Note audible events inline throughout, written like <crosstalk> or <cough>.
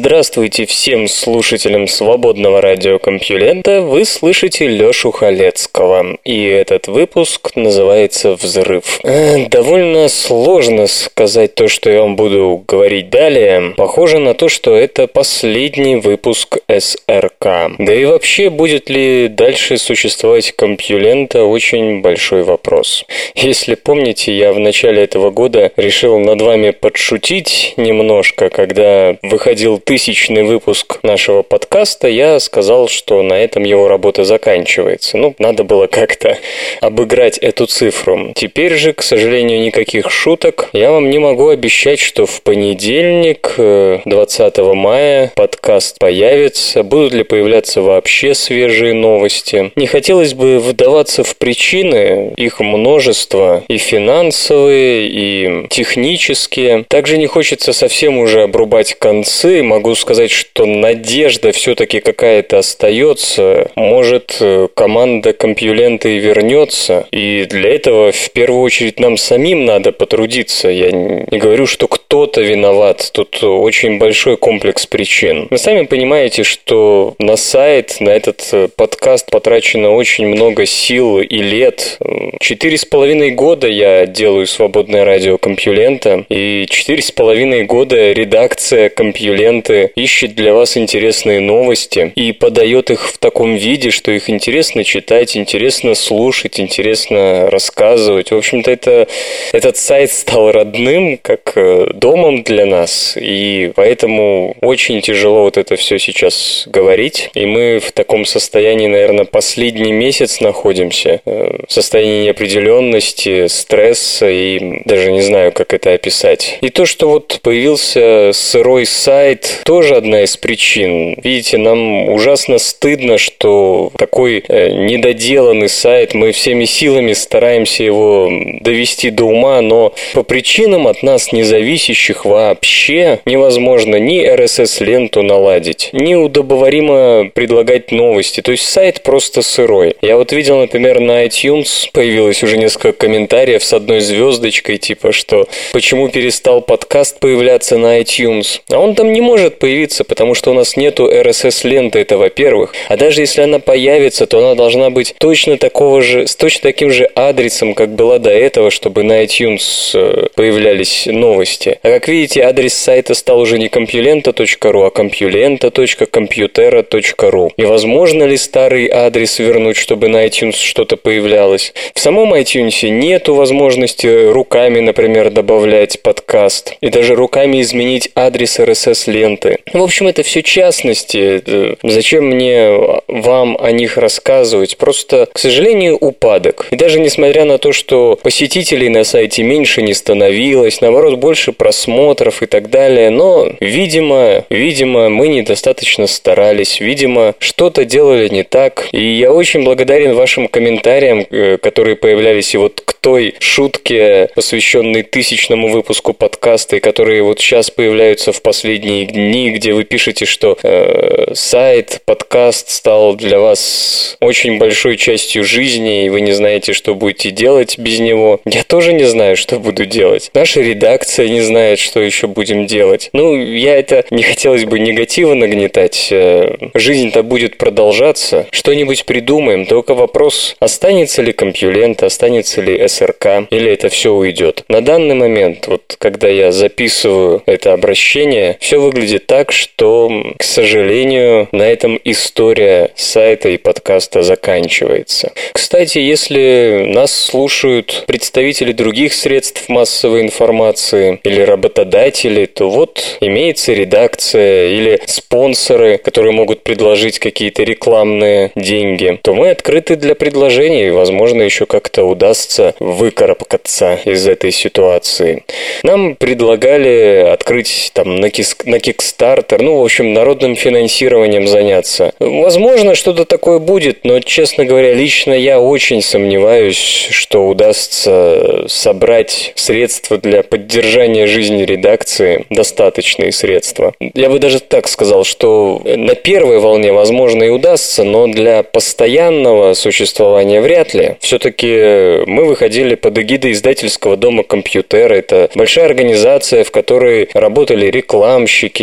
Здравствуйте всем слушателям свободного радиокомпьюлента. Вы слышите Лёшу Халецкого. И этот выпуск называется «Взрыв». Э, довольно сложно сказать то, что я вам буду говорить далее. Похоже на то, что это последний выпуск СРК. Да и вообще, будет ли дальше существовать компьюлента, очень большой вопрос. Если помните, я в начале этого года решил над вами подшутить немножко, когда выходил тысячный выпуск нашего подкаста, я сказал, что на этом его работа заканчивается. Ну, надо было как-то <laughs> обыграть эту цифру. Теперь же, к сожалению, никаких шуток. Я вам не могу обещать, что в понедельник, 20 э, мая, подкаст появится. Будут ли появляться вообще свежие новости? Не хотелось бы вдаваться в причины, их множество, и финансовые, и технические. Также не хочется совсем уже обрубать концы, могу сказать, что надежда все-таки какая-то остается. Может, э, команда компьюлента вернется. И для этого в первую очередь нам самим надо потрудиться. Я не говорю, что кто-то виноват. Тут очень большой комплекс причин. Вы сами понимаете, что на сайт, на этот э, подкаст потрачено очень много сил и лет. Четыре с половиной года я делаю свободное радио Компьюлента. И четыре с половиной года редакция Компьюлента сайты ищет для вас интересные новости и подает их в таком виде, что их интересно читать, интересно слушать, интересно рассказывать. В общем-то, это, этот сайт стал родным, как э, домом для нас, и поэтому очень тяжело вот это все сейчас говорить. И мы в таком состоянии, наверное, последний месяц находимся, э, в состоянии неопределенности, стресса, и даже не знаю, как это описать. И то, что вот появился сырой сайт, тоже одна из причин. Видите, нам ужасно стыдно, что такой э, недоделанный сайт, мы всеми силами стараемся его довести до ума, но по причинам от нас независящих вообще невозможно ни RSS-ленту наладить, ни удобоваримо предлагать новости. То есть сайт просто сырой. Я вот видел, например, на iTunes появилось уже несколько комментариев с одной звездочкой, типа, что почему перестал подкаст появляться на iTunes. А он там не может может появиться, потому что у нас нету RSS-ленты, это во-первых. А даже если она появится, то она должна быть точно такого же, с точно таким же адресом, как была до этого, чтобы на iTunes э, появлялись новости. А как видите, адрес сайта стал уже не compulenta.ru, а compulenta.computera.ru. И возможно ли старый адрес вернуть, чтобы на iTunes что-то появлялось? В самом iTunes нету возможности руками, например, добавлять подкаст. И даже руками изменить адрес RSS-ленты клиенты. В общем, это все частности. Зачем мне вам о них рассказывать? Просто, к сожалению, упадок. И даже несмотря на то, что посетителей на сайте меньше не становилось, наоборот, больше просмотров и так далее, но, видимо, видимо, мы недостаточно старались, видимо, что-то делали не так. И я очень благодарен вашим комментариям, э, которые появлялись и вот к той шутке, посвященной тысячному выпуску подкаста, и которые вот сейчас появляются в последние дни, где вы пишете, что э, сайт, подкаст стал для вас очень большой частью жизни, и вы не знаете, что будете делать без него. Я тоже не знаю, что буду делать. Наша редакция не знает, что еще будем делать. Ну, я это не хотелось бы негативно нагнетать. Э, жизнь-то будет продолжаться. Что-нибудь придумаем. Только вопрос, останется ли компьюлент, останется ли СРК, или это все уйдет. На данный момент, вот когда я записываю это обращение, все выглядит выглядит так, что, к сожалению, на этом история сайта и подкаста заканчивается. Кстати, если нас слушают представители других средств массовой информации или работодатели, то вот имеется редакция или спонсоры, которые могут предложить какие-то рекламные деньги, то мы открыты для предложений возможно, еще как-то удастся выкарабкаться из этой ситуации. Нам предлагали открыть там на, кис- на Kickstarter, ну, в общем, народным финансированием заняться. Возможно, что-то такое будет, но, честно говоря, лично я очень сомневаюсь, что удастся собрать средства для поддержания жизни редакции, достаточные средства. Я бы даже так сказал, что на первой волне, возможно, и удастся, но для постоянного существования вряд ли. Все-таки мы выходили под эгидой издательского дома «Компьютер». Это большая организация, в которой работали рекламщики,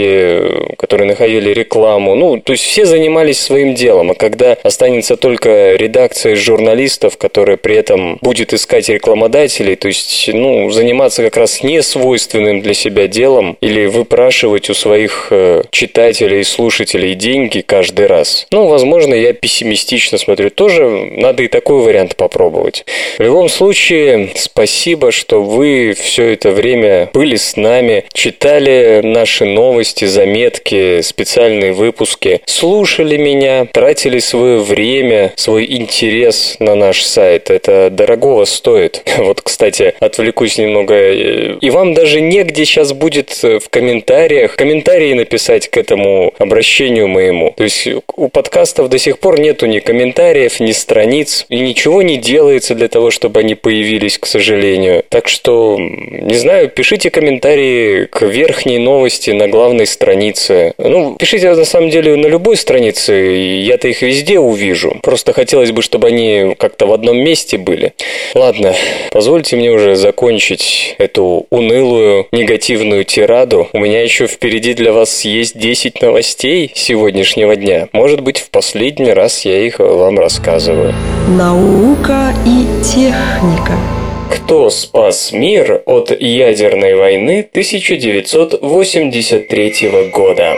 которые находили рекламу. Ну, то есть все занимались своим делом. А когда останется только редакция журналистов, которая при этом будет искать рекламодателей, то есть, ну, заниматься как раз не свойственным для себя делом или выпрашивать у своих э, читателей и слушателей деньги каждый раз. Ну, возможно, я пессимистично смотрю. Тоже надо и такой вариант попробовать. В любом случае, спасибо, что вы все это время были с нами, читали наши новости, заметки, специальные выпуски, слушали меня, тратили свое время, свой интерес на наш сайт. Это дорогого стоит. <laughs> Вот, кстати, отвлекусь немного. И вам даже негде сейчас будет в комментариях комментарии написать к этому обращению моему. То есть у подкастов до сих пор нету ни комментариев, ни страниц, и ничего не делается для того, чтобы они появились, к сожалению. Так что, не знаю, пишите комментарии к верхней новости на главной странице. Ну, пишите на самом деле на любой странице, я-то их везде увижу. Просто хотелось бы, чтобы они как-то в одном месте были. Ладно, позвольте мне уже закончить эту унылую негативную тираду. У меня еще впереди для вас есть 10 новостей сегодняшнего дня. Может быть, в последний раз я их вам рассказываю. Наука и техника. Кто спас мир от ядерной войны 1983 года?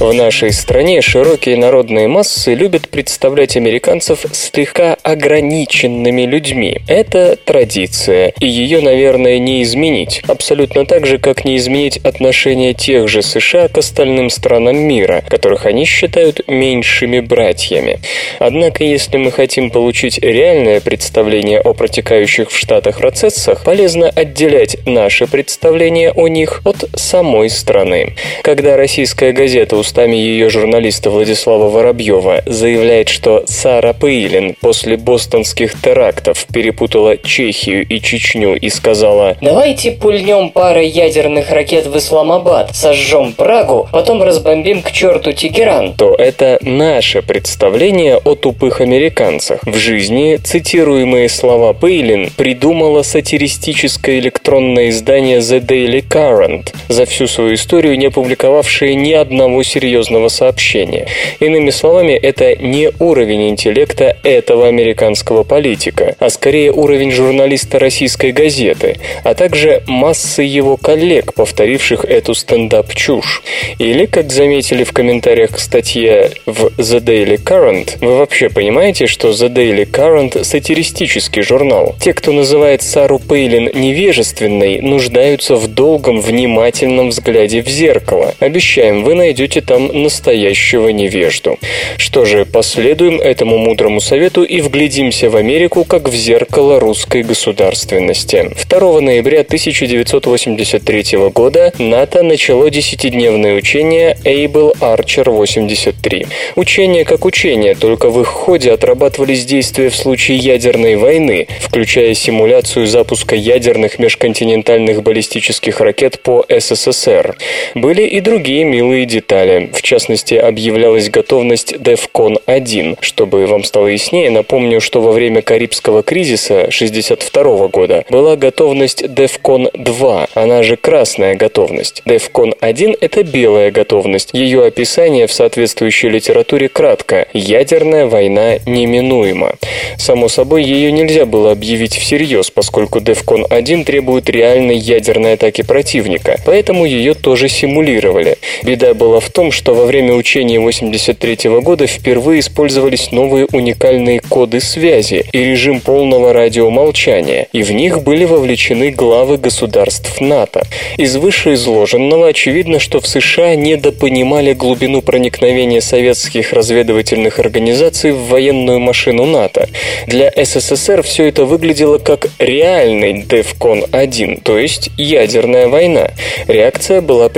В нашей стране широкие народные массы любят представлять американцев слегка ограниченными людьми. Это традиция, и ее, наверное, не изменить. Абсолютно так же, как не изменить отношение тех же США к остальным странам мира, которых они считают меньшими братьями. Однако, если мы хотим получить реальное представление о протекающих в Штатах процессах, полезно отделять наше представление о них от самой страны. Когда российская газета устами ее журналиста Владислава Воробьева заявляет, что Сара Пейлин после бостонских терактов перепутала Чехию и Чечню и сказала «Давайте пульнем парой ядерных ракет в Исламабад, сожжем Прагу, потом разбомбим к черту Тегеран», то это наше представление о тупых американцах. В жизни цитируемые слова Пейлин придумала сатиристическое электронное издание The Daily Current, за всю свою историю не опубликовавшее ни одного серьезного сообщения. Иными словами, это не уровень интеллекта этого американского политика, а скорее уровень журналиста российской газеты, а также массы его коллег, повторивших эту стендап-чушь. Или, как заметили в комментариях к статье в The Daily Current, вы вообще понимаете, что The Daily Current – сатиристический журнал? Те, кто называет Сару Пейлин невежественной, нуждаются в долгом, внимательном взгляде в зеркало. Обещаем, вы найдете там настоящего невежду. Что же, последуем этому мудрому совету и вглядимся в Америку как в зеркало русской государственности. 2 ноября 1983 года НАТО начало десятидневное учение Able Archer 83. Учение как учение, только в их ходе отрабатывались действия в случае ядерной войны, включая симуляцию запуска ядерных межконтинентальных баллистических ракет по СССР. Были и другие милые детали. В частности, объявлялась готовность DEFCON 1. Чтобы вам стало яснее, напомню, что во время Карибского кризиса 1962 года была готовность DEFCON 2, она же красная готовность. DEFCON 1 – это белая готовность. Ее описание в соответствующей литературе кратко – ядерная война неминуема. Само собой, ее нельзя было объявить всерьез, поскольку DEFCON 1 требует реальной ядерной атаки противника, поэтому ее тоже симулировали. Беда была в том, что во время учения 83 года впервые использовались новые уникальные коды связи и режим полного радиомолчания, и в них были вовлечены главы государств НАТО. Из вышеизложенного очевидно, что в США недопонимали глубину проникновения советских разведывательных организаций в военную машину НАТО. Для СССР все это выглядело как реальный DEFCON-1, то есть ядерная война. Реакция была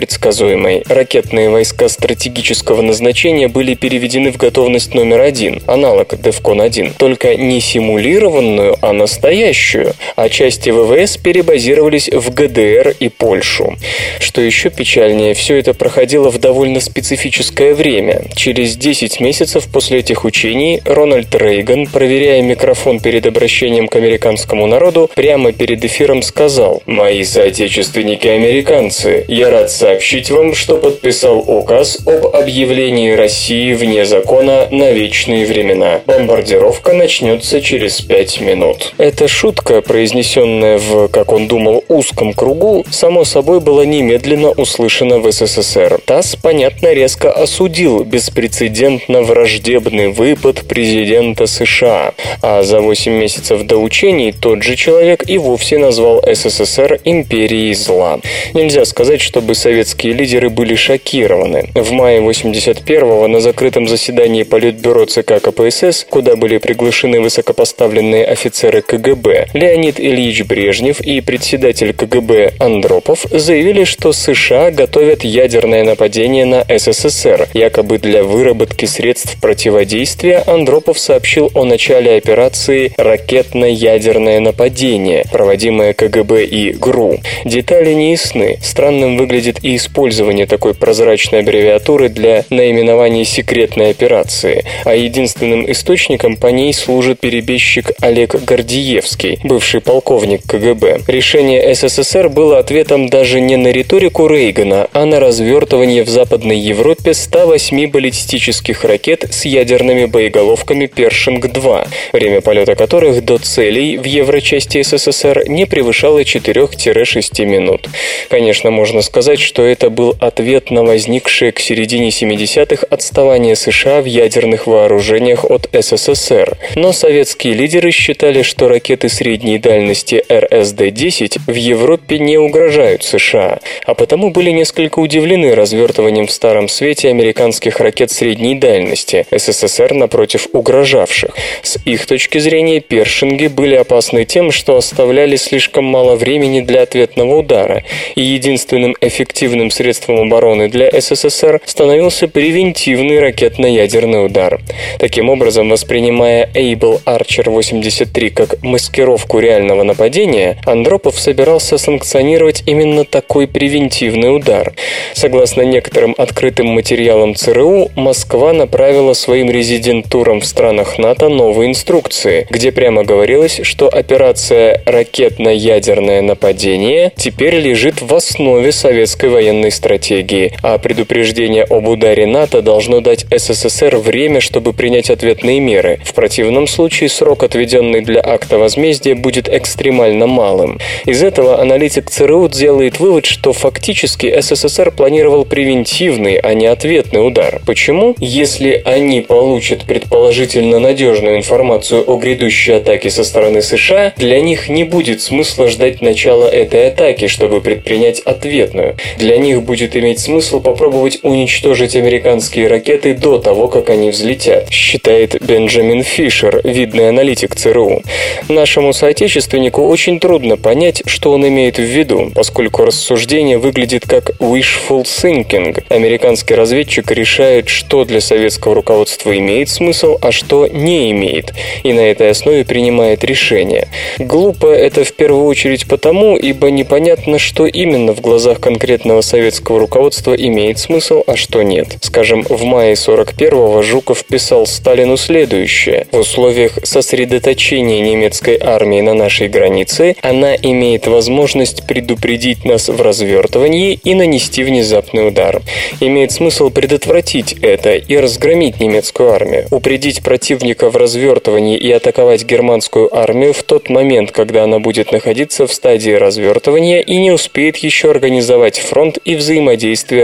предсказуемой. Ракетные войска стратегического назначения были переведены в готовность номер один, аналог DEFCON-1, только не симулированную, а настоящую, а части ВВС перебазировались в ГДР и Польшу. Что еще печальнее, все это проходило в довольно специфическое время. Через 10 месяцев после этих учений Рональд Рейган, проверяя микрофон перед обращением к американскому народу, прямо перед эфиром сказал «Мои соотечественники-американцы, я рад сообщить вам, что подписал указ об объявлении России вне закона на вечные времена. Бомбардировка начнется через пять минут». Эта шутка, произнесенная в, как он думал, узком кругу, само собой была немедленно услышана в СССР. ТАСС, понятно, резко осудил беспрецедентно враждебный выпад президента США, а за 8 месяцев до учений тот же человек и вовсе назвал СССР империей зла. Нельзя сказать, чтобы советские лидеры были шокированы. В мае 81-го на закрытом заседании Политбюро ЦК КПСС, куда были приглашены высокопоставленные офицеры КГБ, Леонид Ильич Брежнев и председатель КГБ Андропов заявили, что США готовят ядерное нападение на СССР. Якобы для выработки средств противодействия Андропов сообщил о начале операции «Ракетно-ядерное нападение», проводимое КГБ и ГРУ. Детали не ясны. Странным выглядит и использование такой прозрачной аббревиатуры для наименования секретной операции, а единственным источником по ней служит перебежчик Олег Гордиевский, бывший полковник КГБ. Решение СССР было ответом даже не на риторику Рейгана, а на развертывание в Западной Европе 108 баллистических ракет с ядерными боеголовками «Першинг-2», время полета которых до целей в еврочасти СССР не превышало 4-6 минут. Конечно, можно сказать, что это ответ на возникшее к середине 70-х отставание США в ядерных вооружениях от СССР. Но советские лидеры считали, что ракеты средней дальности РСД-10 в Европе не угрожают США, а потому были несколько удивлены развертыванием в Старом Свете американских ракет средней дальности, СССР напротив угрожавших. С их точки зрения, першинги были опасны тем, что оставляли слишком мало времени для ответного удара, и единственным эффективным средством обороны для СССР становился превентивный ракетно-ядерный удар. Таким образом, воспринимая Able Archer 83 как маскировку реального нападения, Андропов собирался санкционировать именно такой превентивный удар. Согласно некоторым открытым материалам ЦРУ, Москва направила своим резидентурам в странах НАТО новые инструкции, где прямо говорилось, что операция «ракетно-ядерное нападение» теперь лежит в основе советской военной стратегии, а предупреждение об ударе НАТО должно дать СССР время, чтобы принять ответные меры. В противном случае срок, отведенный для акта возмездия, будет экстремально малым. Из этого аналитик ЦРУ делает вывод, что фактически СССР планировал превентивный, а не ответный удар. Почему? Если они получат предположительно надежную информацию о грядущей атаке со стороны США, для них не будет смысла ждать начала этой атаки, чтобы предпринять ответную. Для них будет иметь смысл попробовать уничтожить американские ракеты до того, как они взлетят, считает Бенджамин Фишер, видный аналитик ЦРУ. Нашему соотечественнику очень трудно понять, что он имеет в виду, поскольку рассуждение выглядит как wishful thinking. Американский разведчик решает, что для советского руководства имеет смысл, а что не имеет, и на этой основе принимает решение. Глупо это в первую очередь потому, ибо непонятно, что именно в глазах конкретного советского руководства имеет смысл, а что нет. Скажем, в мае 41-го Жуков писал Сталину следующее. В условиях сосредоточения немецкой армии на нашей границе она имеет возможность предупредить нас в развертывании и нанести внезапный удар. Имеет смысл предотвратить это и разгромить немецкую армию, упредить противника в развертывании и атаковать германскую армию в тот момент, когда она будет находиться в стадии развертывания и не успеет еще организовать фронт и взаимодействие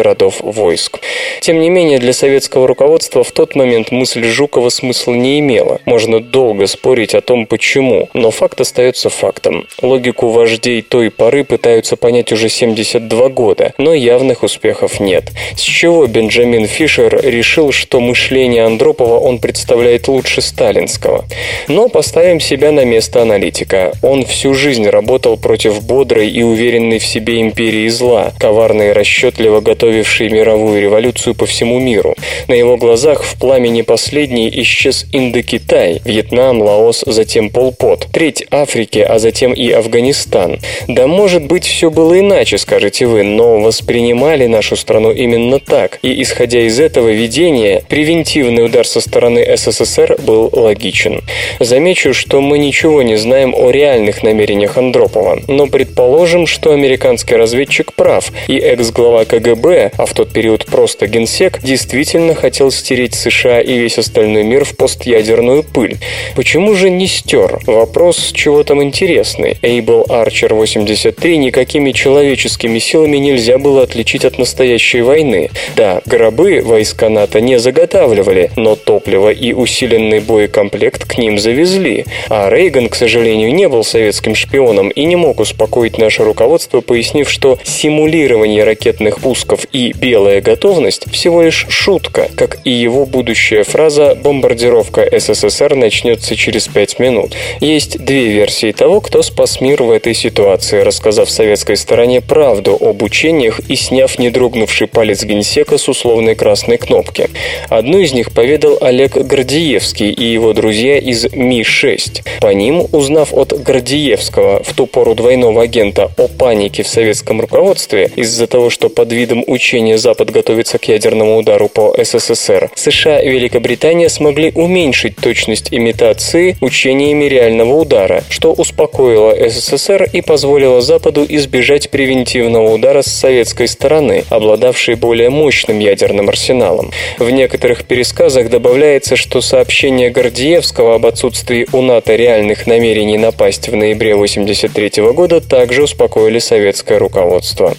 родов войск. Тем не менее, для советского руководства в тот момент мысль Жукова смысла не имела. Можно долго спорить о том, почему, но факт остается фактом. Логику вождей той поры пытаются понять уже 72 года, но явных успехов нет. С чего Бенджамин Фишер решил, что мышление Андропова он представляет лучше сталинского? Но поставим себя на место аналитика. Он всю жизнь работал против бодрой и уверенной в себе империи зла, коварно и расчетливо готовившей мировую революцию по всему миру. На его глазах в пламени последней исчез Индокитай, Вьетнам, Лаос, затем Полпот, треть Африки, а затем и Афганистан. Да может быть все было иначе, скажете вы, но воспринимали нашу страну именно так, и исходя из этого видения, превентивный удар со стороны СССР был логичен. Замечу, что мы ничего не знаем о реальных намерениях Андропова, но предположим, что американский разведчик прав, и экс-глава КГБ, а в тот период просто генсек, действительно хотел стереть США и весь остальной мир в постядерную пыль. Почему же не стер? Вопрос чего там интересный. Эйбл Арчер 83 никакими человеческими силами нельзя было отличить от настоящей войны. Да, гробы войска НАТО не заготавливали, но топливо и усиленный боекомплект к ним завезли. А Рейган, к сожалению, не был советским шпионом и не мог успокоить наше руководство, пояснив, что симулирование ракетных пусков и белая готовность всего лишь шутка, как и его будущая фраза «бомбардировка СССР начнется через пять минут». Есть две версии того, кто спас мир в этой ситуации, рассказав советской стороне правду об учениях и сняв недрогнувший палец генсека с условной красной кнопки. Одну из них поведал Олег Гордиевский и его друзья из Ми-6. По ним, узнав от Гордиевского, в ту пору двойного агента, о панике в советском руководстве из-за того, что под видом учения Запад готовится к ядерному удару по СССР, США и Великобритания смогли уменьшить точность имитации учениями реального удара, что успокоило СССР и позволило Западу избежать превентивного удара с советской стороны, обладавшей более мощным ядерным арсеналом. В некоторых пересказах добавляется, что сообщение Гордиевского об отсутствии у НАТО реальных намерений напасть в ноябре 1983 года также успокоили советское руководство.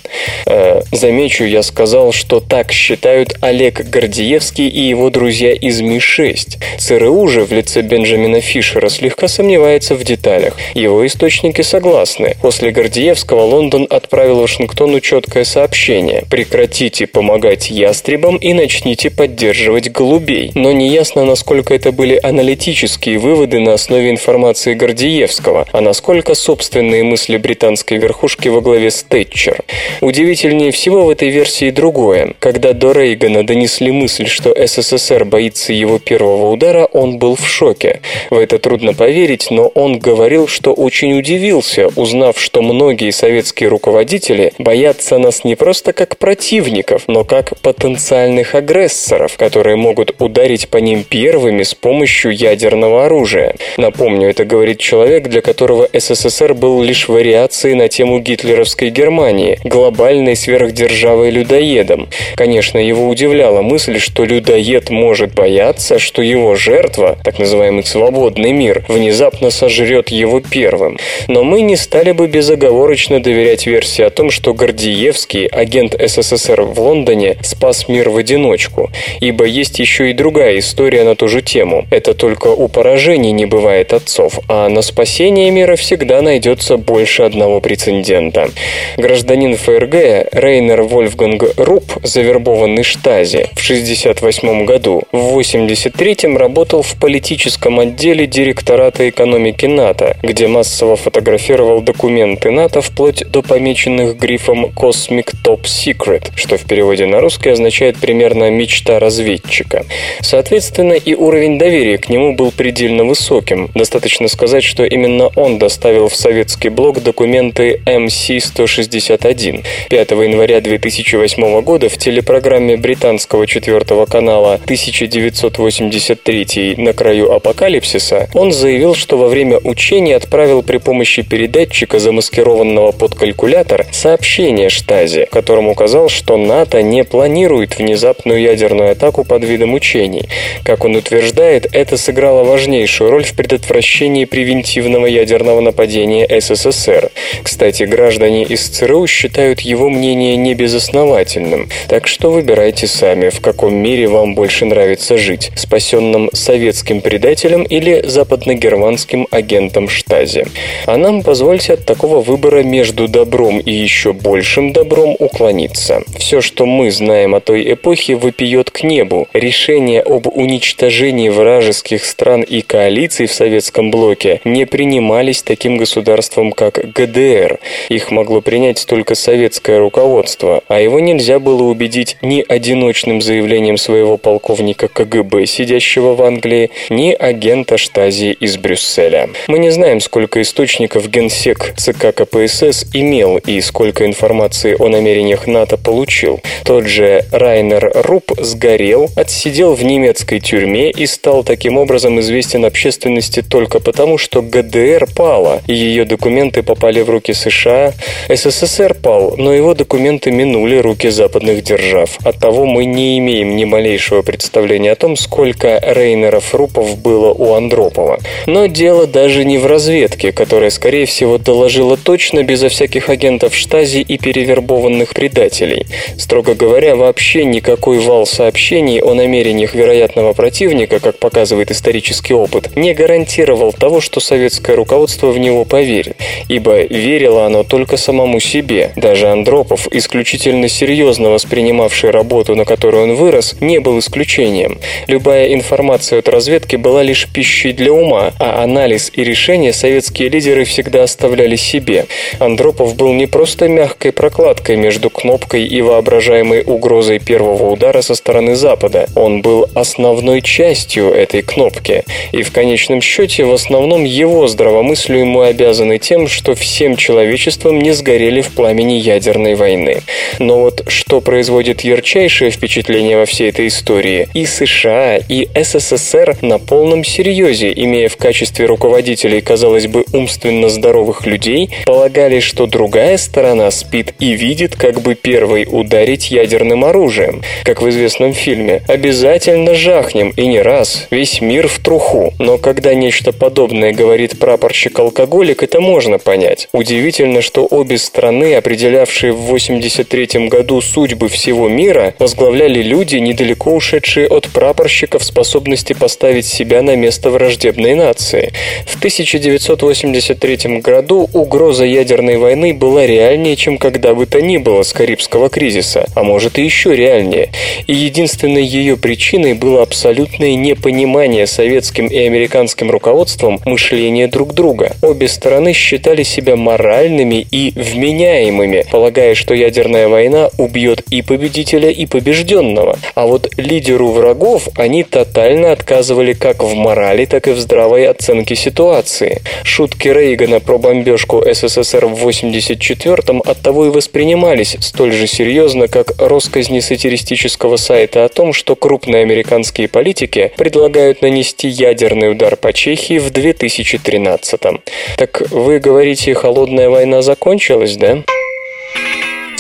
Э, замечу, я сказал, что так считают Олег Гордиевский и его друзья из Ми-6. ЦРУ же в лице Бенджамина Фишера слегка сомневается в деталях. Его источники согласны. После Гордиевского Лондон отправил Вашингтону четкое сообщение «Прекратите помогать ястребам и начните поддерживать голубей». Но неясно, насколько это были аналитические выводы на основе информации Гордиевского, а насколько собственные мысли британской верхушки во главе с Тэтчер. Удивительнее всего в этой версии другое. Когда до Рейгана донесли мысль, что СССР боится его первого удара, он был в шоке. В это трудно поверить, но он говорил, что очень удивился, узнав, что многие советские руководители боятся нас не просто как противников, но как потенциальных агрессоров, которые могут ударить по ним первыми с помощью ядерного оружия. Напомню, это говорит человек, для которого СССР был лишь вариацией на тему гитлеровской Германии, глобальной сверхдержавой-людоедом. Конечно, его удивляла мысль, что людоед может бояться, что его жертва, так называемый свободный мир, внезапно сожрет его первым. Но мы не стали бы безоговорочно доверять версии о том, что Гордиевский, агент СССР в Лондоне, спас мир в одиночку, ибо есть еще и другая история на ту же тему. Это только у поражений не бывает отцов, а на спасение мира всегда найдется больше одного прецедента. Гражданин ФРГ Рейнер Вольфганг Руб, завербованный Штази в 1968 году, в 1983 работал в политическом отделе директората экономики НАТО, где массово фотографировал документы НАТО вплоть до помеченных грифом Cosmic Top Secret, что в переводе на русский означает примерно «мечта разведчика». Соответственно, и уровень доверия к нему был предельно высоким. Достаточно сказать, что именно он доставил в советский блок документы MC-161. 5 января 2008 года в телепрограмме британского четвертого канала 1983 «На краю апокалипсиса» он заявил, что во время учений отправил при помощи передатчика, замаскированного под калькулятор, сообщение Штази, которым указал, что НАТО не планирует внезапную ядерную атаку под видом учений. Как он утверждает, это сыграло важнейшую роль в предотвращении превентивного ядерного нападения СССР. Кстати, граждане из ЦРУ считают его мнение небезосновательным. Так что выбирайте сами, в каком мире вам больше нравится жить, спасенным советским предателем или западногерманским агентом Штази. А нам позвольте от такого выбора между добром и еще большим добром уклониться. Все, что мы знаем о той эпохе, выпьет к небу. Решение об уничтожении вражеских стран и коалиций в советском блоке не принимались таким государством, как ГДР. Их могло принять только советское руководство, а его нельзя было убедить ни одиночным заявлением своего полковника КГБ, сидящего в Англии, ни агента Штази из Брюсселя. Мы не знаем, сколько источников генсек ЦК КПСС имел и сколько информации о намерениях НАТО получил. Тот же Райнер Руб сгорел, отсидел в немецкой тюрьме и стал таким образом известен общественности только потому, что ГДР пала, и ее документы попали в руки США. СССР пал, но его документы минули руки западных держав. Оттого мы не имеем ни малейшего представления о том, сколько Рейнеров Рупов было у Андропова. Но дело даже не в разведке, которая, скорее всего, доложила точно безо всяких агентов штази и перевербованных предателей. Строго говоря, вообще никакой вал сообщений о намерениях вероятного противника, как показывает исторический опыт, не гарантировал того, что советское руководство в него поверит, ибо верило оно только самому себе. Даже Андропов, исключительно серьезно воспринимавший работу, на которую он вырос, не был исключением. Любая информация от разведки была лишь пищей для ума, а анализ и решения советские лидеры всегда оставляли себе. Андропов был не просто мягкой прокладкой между кнопкой и воображаемой угрозой первого удара со стороны Запада. Он был основной частью этой кнопки. И в конечном счете в основном его здравомыслию ему обязаны тем, что всем человечеством не сгорели в пламени ядерной войны. Но вот что производит ярчайшее впечатление во всей этой истории, и США, и СССР на полном серьезе, имея в качестве руководителей, казалось бы, умственно здоровых людей, полагали, что другая сторона спит и видит, как бы первой ударить ядерным оружием. Как в известном фильме «Обязательно жахнем, и не раз, весь мир в труху». Но когда нечто подобное говорит прапорщик-алкоголик, это можно понять. Удивительно, что обе страны, определявшие в 83 году судьбы всего мира, возглавляли люди, недалеко ушедшие от прапорщиков способности поставить себя на место враждебной нации. В 1983 году угроза ядерной войны была реальнее, чем когда бы то ни было с Карибского кризиса, а может и еще реальнее. И единственной ее причиной было абсолютное непонимание советским и американским руководством мышления друг друга. Обе стороны считали себя моральными и вменяемыми, полагая, что ядерная война убьет и победителя, и побежденного. А вот лидеру врагов они тотально отказывали как в морали, так и в здравой оценке ситуации. Шутки Рейгана про бомбежку СССР в 84-м оттого и воспринимались столь же серьезно, как росказни сатиристического сайта о том, что крупные американские политики предлагают нанести ядерный удар по Чехии в 2013-м. Так вы говорите, холодная война закончилась, да?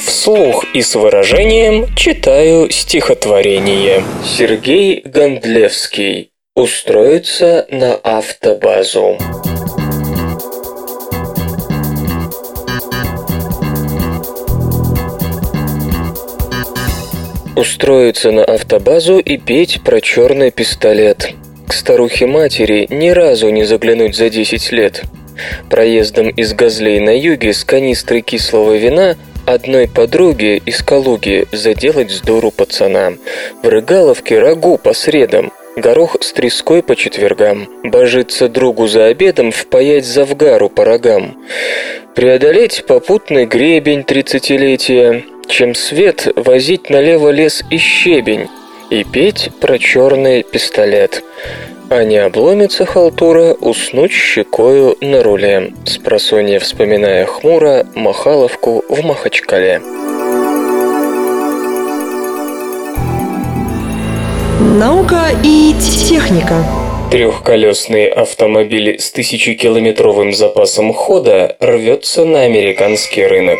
Вслух и с выражением читаю стихотворение. Сергей Гондлевский. Устроиться на автобазу. Устроиться на автобазу и петь про черный пистолет. К старухе-матери ни разу не заглянуть за 10 лет. Проездом из Газлей на юге с канистрой кислого вина одной подруге из Калуги заделать сдуру пацанам. В Рыгаловке рагу по средам, горох с треской по четвергам, божиться другу за обедом, впаять завгару по рогам. Преодолеть попутный гребень тридцатилетия, чем свет возить налево лес и щебень, и петь про черный пистолет. А не обломится халтура уснуть щекою на руле, спросонья вспоминая хмуро Махаловку в Махачкале. Наука и техника. Трехколесный автомобиль с тысячекилометровым запасом хода рвется на американский рынок.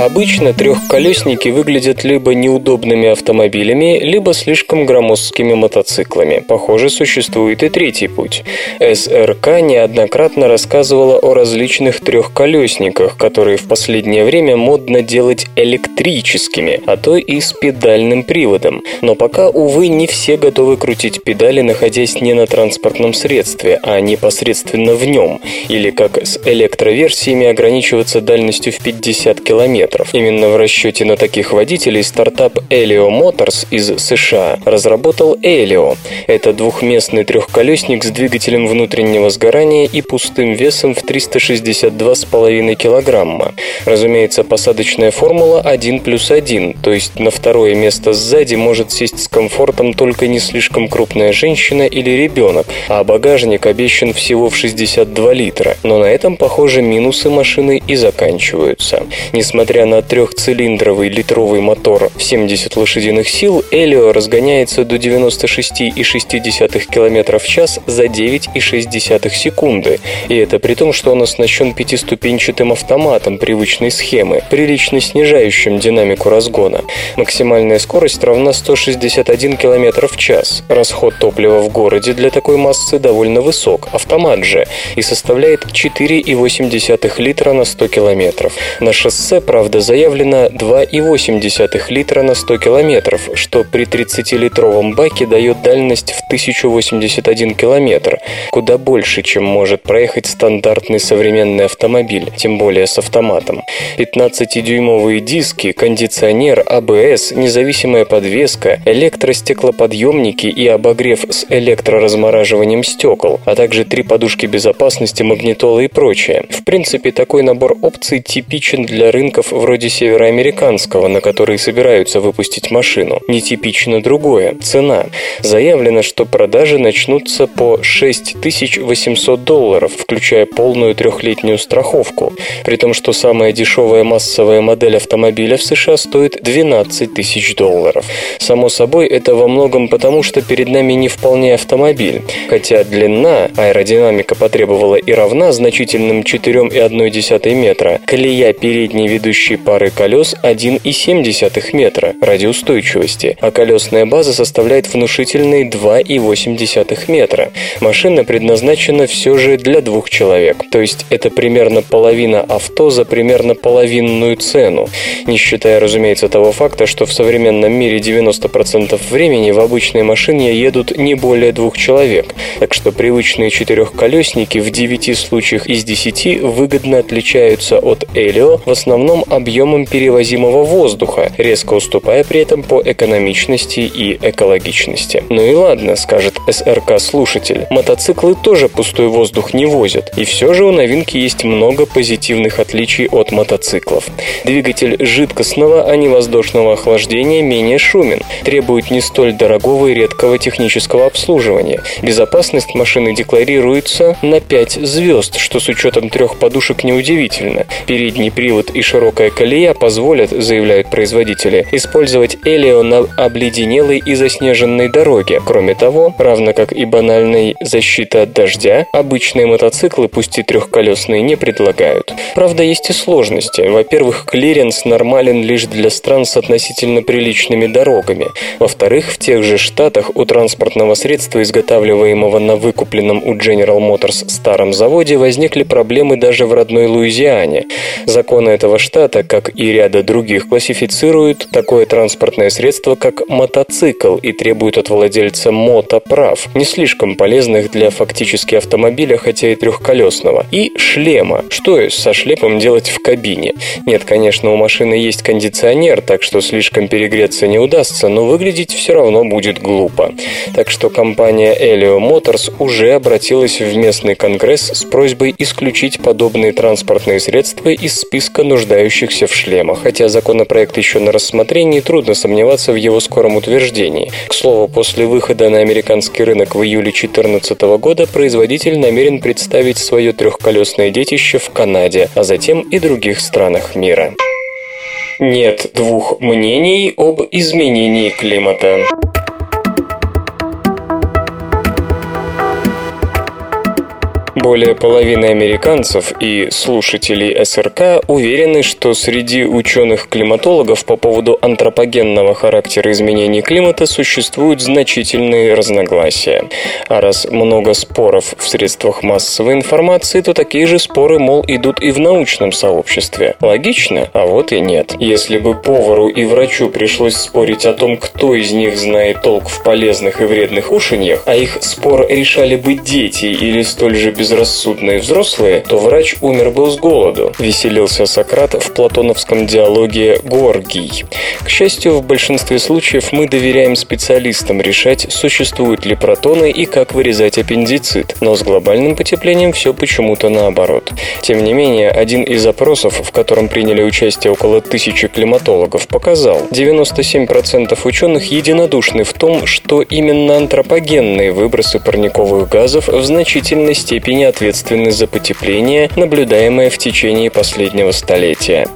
Обычно трехколесники выглядят либо неудобными автомобилями, либо слишком громоздкими мотоциклами. Похоже, существует и третий путь. СРК неоднократно рассказывала о различных трехколесниках, которые в последнее время модно делать электрическими, а то и с педальным приводом. Но пока, увы, не все готовы крутить педали, находясь не на транспортном средстве, а непосредственно в нем, или как с электроверсиями ограничиваться дальностью в 50 километров. Именно в расчете на таких водителей стартап Elio Motors из США разработал Elio. Это двухместный трехколесник с двигателем внутреннего сгорания и пустым весом в 362,5 килограмма. Разумеется, посадочная формула 1 плюс 1, то есть на второе место сзади может сесть с комфортом только не слишком крупная женщина или ребенок, а багажник обещан всего в 62 литра. Но на этом, похоже, минусы машины и заканчиваются. Несмотря на трехцилиндровый литровый мотор в 70 лошадиных сил, Элио разгоняется до 96,6 км в час за 9,6 секунды. И это при том, что он оснащен пятиступенчатым автоматом привычной схемы, прилично снижающим динамику разгона. Максимальная скорость равна 161 км в час. Расход топлива в городе для такой массы довольно высок, автомат же, и составляет 4,8 литра на 100 км. На шоссе, правда, заявлено 2,8 литра на 100 км, что при 30-литровом баке дает дальность в 1081 км, куда больше, чем может проехать стандартный современный автомобиль, тем более с автоматом. 15-дюймовые диски, кондиционер, АБС, независимая подвеска, электростеклоподъемники и обогрев с электроразмораживанием стекол, а также три подушки безопасности, магнитола и прочее. В принципе, такой набор опций типичен для рынков вроде североамериканского, на которые собираются выпустить машину. Нетипично другое – цена. Заявлено, что продажи начнутся по 6800 долларов, включая полную трехлетнюю страховку, при том, что самая дешевая массовая модель автомобиля в США стоит 12 тысяч долларов. Само собой, это во многом потому, что перед нами не вполне автомобиль, хотя длина аэродинамика потребовала и равна значительным 4,1 метра, колея передней ведущей пары колес 1,7 метра ради устойчивости, а колесная база составляет внушительные 2,8 метра. Машина предназначена все же для двух человек, то есть это примерно половина авто за примерно половинную цену, не считая, разумеется, того факта, что в современном мире 90% времени в обычной машине едут не более двух человек, так что привычные четырехколесники в 9 случаях из 10 выгодно отличаются от Элио в основном объемом перевозимого воздуха, резко уступая при этом по экономичности и экологичности. Ну и ладно, скажет СРК-слушатель, мотоциклы тоже пустой воздух не возят, и все же у новинки есть много позитивных отличий от мотоциклов. Двигатель жидкостного, а не воздушного охлаждения менее шумен, требует не столь дорогого и редкого технического обслуживания. Безопасность машины декларируется на 5 звезд, что с учетом трех подушек неудивительно. Передний привод и широкая колея позволят, заявляют производители, использовать Элио на обледенелой и заснеженной дороге. Кроме того, равно как и банальной защиты от дождя, обычные мотоциклы, пусть и трехколесные, не предлагают. Правда, есть и сложности. Во-первых, клиренс нормален лишь для стран с относительно приличными дорогами. Во-вторых, в тех же штатах у транспортного средства, изготавливаемого на выкупленном у General Motors старом заводе, возникли проблемы даже в родной Луизиане. Законы этого штата, как и ряда других, классифицируют такое транспортное средство как мотоцикл и требуют от владельца мотоправ, не слишком полезных для фактически автомобиля, хотя и трехколесного, и шлема. Что со шлемом делать в кабине? Нет, конечно, у машины есть кондиционер, так что слишком перегреться не удастся, но выглядеть все равно будет глупо. Так что компания Elio Motors уже обратилась в местный конгресс с просьбой исключить подобные транспортные средства из списка нуждающихся в шлемах, хотя законопроект еще на рассмотрении, трудно сомневаться в его скором утверждении. К слову, после выхода на американский рынок в июле 2014 года производитель намерен представить свое трехколесное детище в Канаде, а затем и других странах мира. Нет двух мнений об изменении климата. Более половины американцев и слушателей СРК уверены, что среди ученых-климатологов по поводу антропогенного характера изменений климата существуют значительные разногласия. А раз много споров в средствах массовой информации, то такие же споры, мол, идут и в научном сообществе. Логично? А вот и нет. Если бы повару и врачу пришлось спорить о том, кто из них знает толк в полезных и вредных ушиньях, а их спор решали бы дети или столь же безрассудные взрослые, то врач умер бы с голоду, веселился Сократ в платоновском диалоге «Горгий». К счастью, в большинстве случаев мы доверяем специалистам решать, существуют ли протоны и как вырезать аппендицит, но с глобальным потеплением все почему-то наоборот. Тем не менее, один из опросов, в котором приняли участие около тысячи климатологов, показал, 97% ученых единодушны в том, что именно антропогенные выбросы парниковых газов в значительной степени ответственны за потепление, наблюдаемое в течение последнего столетия.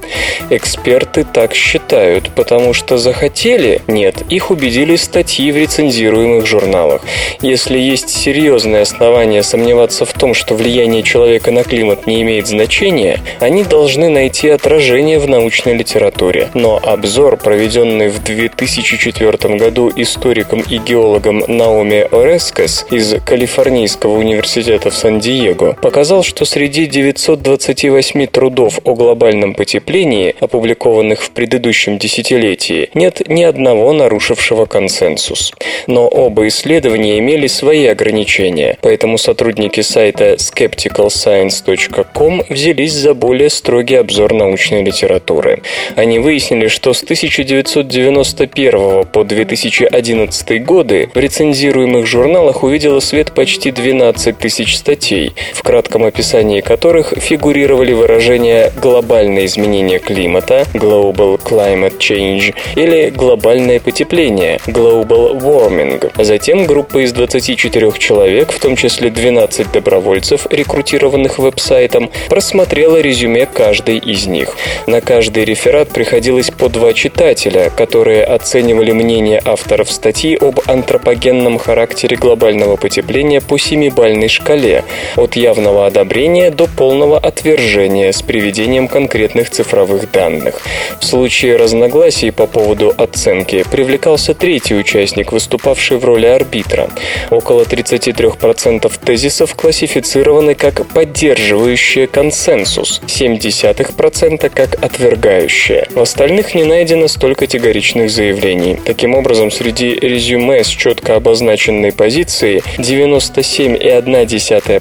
Эксперты так считают, потому что захотели? Нет, их убедили статьи в рецензируемых журналах. Если есть серьезные основания сомневаться в том, что влияние человека на климат не имеет значения, они должны найти отражение в научной литературе. Но обзор, проведенный в 2004 году историком и геологом Наоми Орескас из Калифорнийского университета в Сан-Диего, показал, что среди 928 трудов о глобальном потеплении, опубликованных в предыдущем десятилетии, нет ни одного нарушившего консенсус. Но оба исследования имели свои ограничения, поэтому сотрудники сайта skepticalscience.com взялись за более строгий обзор научной литературы. Они выяснили, что с 1991 по 2011 годы в рецензируемых журналах увидела свет почти 12 тысяч статей, в кратком описании которых фигурировали выражения «глобальное изменение климата» Global Climate Change или «глобальное потепление» Global Warming. Затем группа из 24 человек, в том числе 12 добровольцев, рекрутированных веб-сайтом, просмотрела резюме каждой из них. На каждый реферат приходилось по два читателя, которые оценивали мнение авторов статьи об антропогенном характере глобального потепления по семибальной шкале, от явного одобрения до полного отвержения с приведением конкретных цифровых данных. В случае разногласий по поводу оценки привлекался третий участник, выступавший в роли арбитра. Около 33% тезисов классифицированы как поддерживающие консенсус, 0,7% как отвергающие. В остальных не найдено столь категоричных заявлений. Таким образом, среди резюме с четко обозначенной позицией 97,1%